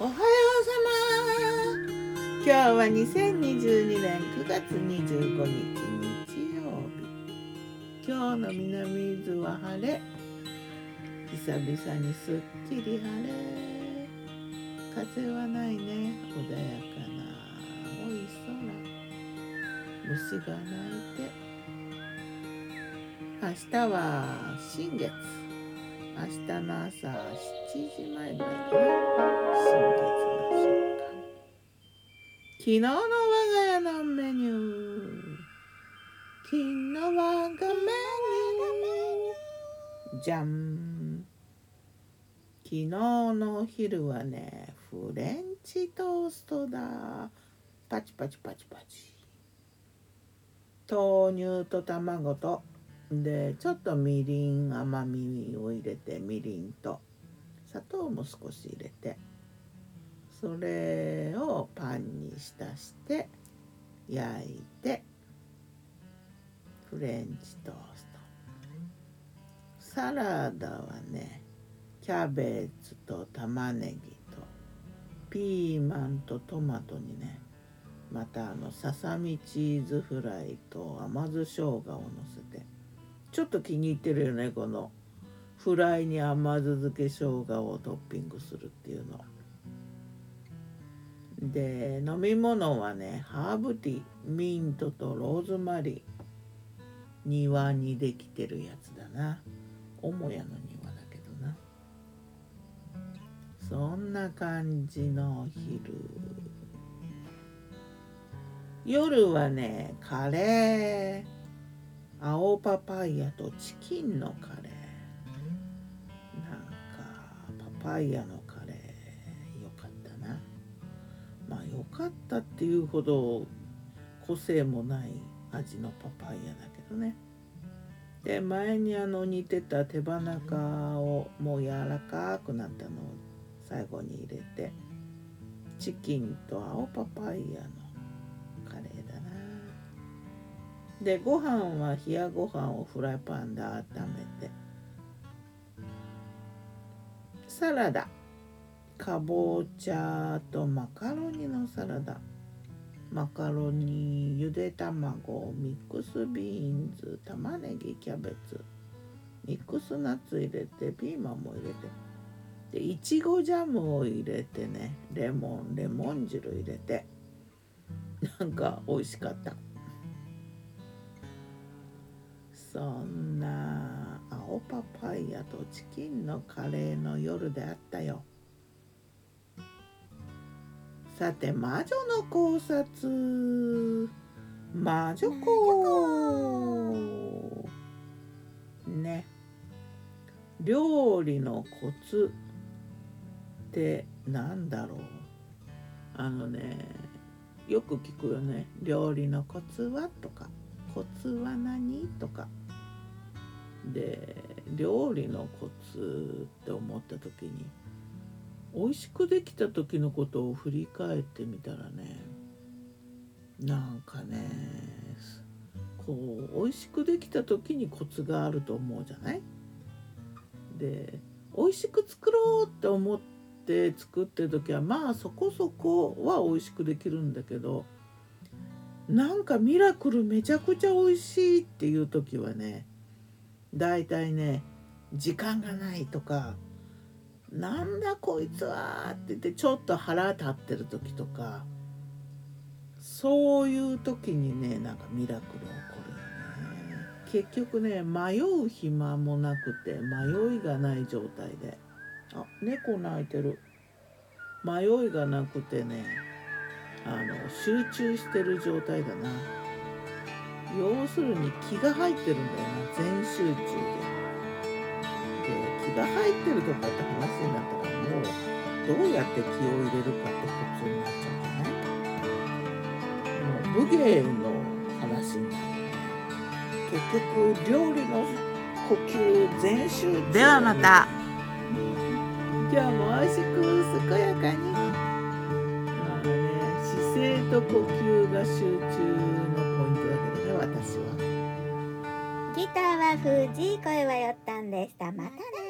おはようさま。今日は2022年9月25日日曜日。今日の南伊豆は晴れ。久々にすっきり晴れ。風はないね。穏やかな青い空。虫が鳴いて。明日は新月。明日の朝7時前ぐらいかな新月の瞬間昨日の我が家のメニュー。昨日我がメニュー。じゃん昨日のお昼はねフレンチトーストだ。パチパチパチパチ。豆乳と卵とでちょっとみりん甘みを入れてみりんと砂糖も少し入れてそれをパンに浸して焼いてフレンチトースト。サラダはねキャベツと玉ねぎとピーマンとトマトにねまたあのささみチーズフライと甘酢生姜をのせてちょっと気に入ってるよねこの。フライに甘酢漬け生姜をトッピングするっていうの。で飲み物はねハーブティーミントとローズマリー庭にできてるやつだな。母屋の庭だけどな。そんな感じのお昼。夜はねカレー。青パパイヤとチキンのカレー。なんかパパイヤのカレーよかったな。まあよかったっていうほど個性もない味のパパイヤだけどね。で前にあの煮てた手羽中をもう柔らかくなったのを最後に入れてチキンと青パパイヤのでご飯は冷やご飯をフライパンで温めて。サラダ。かぼちゃとマカロニのサラダ。マカロニゆで卵ミックスビーンズ玉ねぎキャベツ。ミックスナッツ入れてピーマンも入れて。でいちごジャムを入れてね。レモンレモン汁入れて。なんか美味しかった。そんな青パパイヤとチキンのカレーの夜であったよ。さて魔女の考察。魔女子ね。料理のコツ。ってなんだろう。あのねよく聞くよね。料理のコツは？とか。コツは何？とか。で料理のコツって思った時に美味しくできた時のことを振り返ってみたらねなんかねこう美味しくできた時にコツがあると思うじゃない？で美味しく作ろうって思って作ってる時はまあそこそこは美味しくできるんだけどなんかミラクルめちゃくちゃ美味しいっていう時はね大体ね時間がないとかなんだこいつはって言ってちょっと腹立ってる時とかそういう時にねなんかミラクル起こるよね。結局ね迷う暇もなくて迷いがない状態であ猫鳴いてる。迷いがなくてねあの集中してる状態だな。要するに気が入ってるんだよな全集中で。で気が入ってるとかって話になったらもうどうやって気を入れるかってコツになっちゃうんじゃないもう武芸の話になる結局料理の呼吸全集中ではまた今日も美味しく健やかにまあね姿勢と呼吸が集中の私は。ギターは藤井声はよったんでした。またね。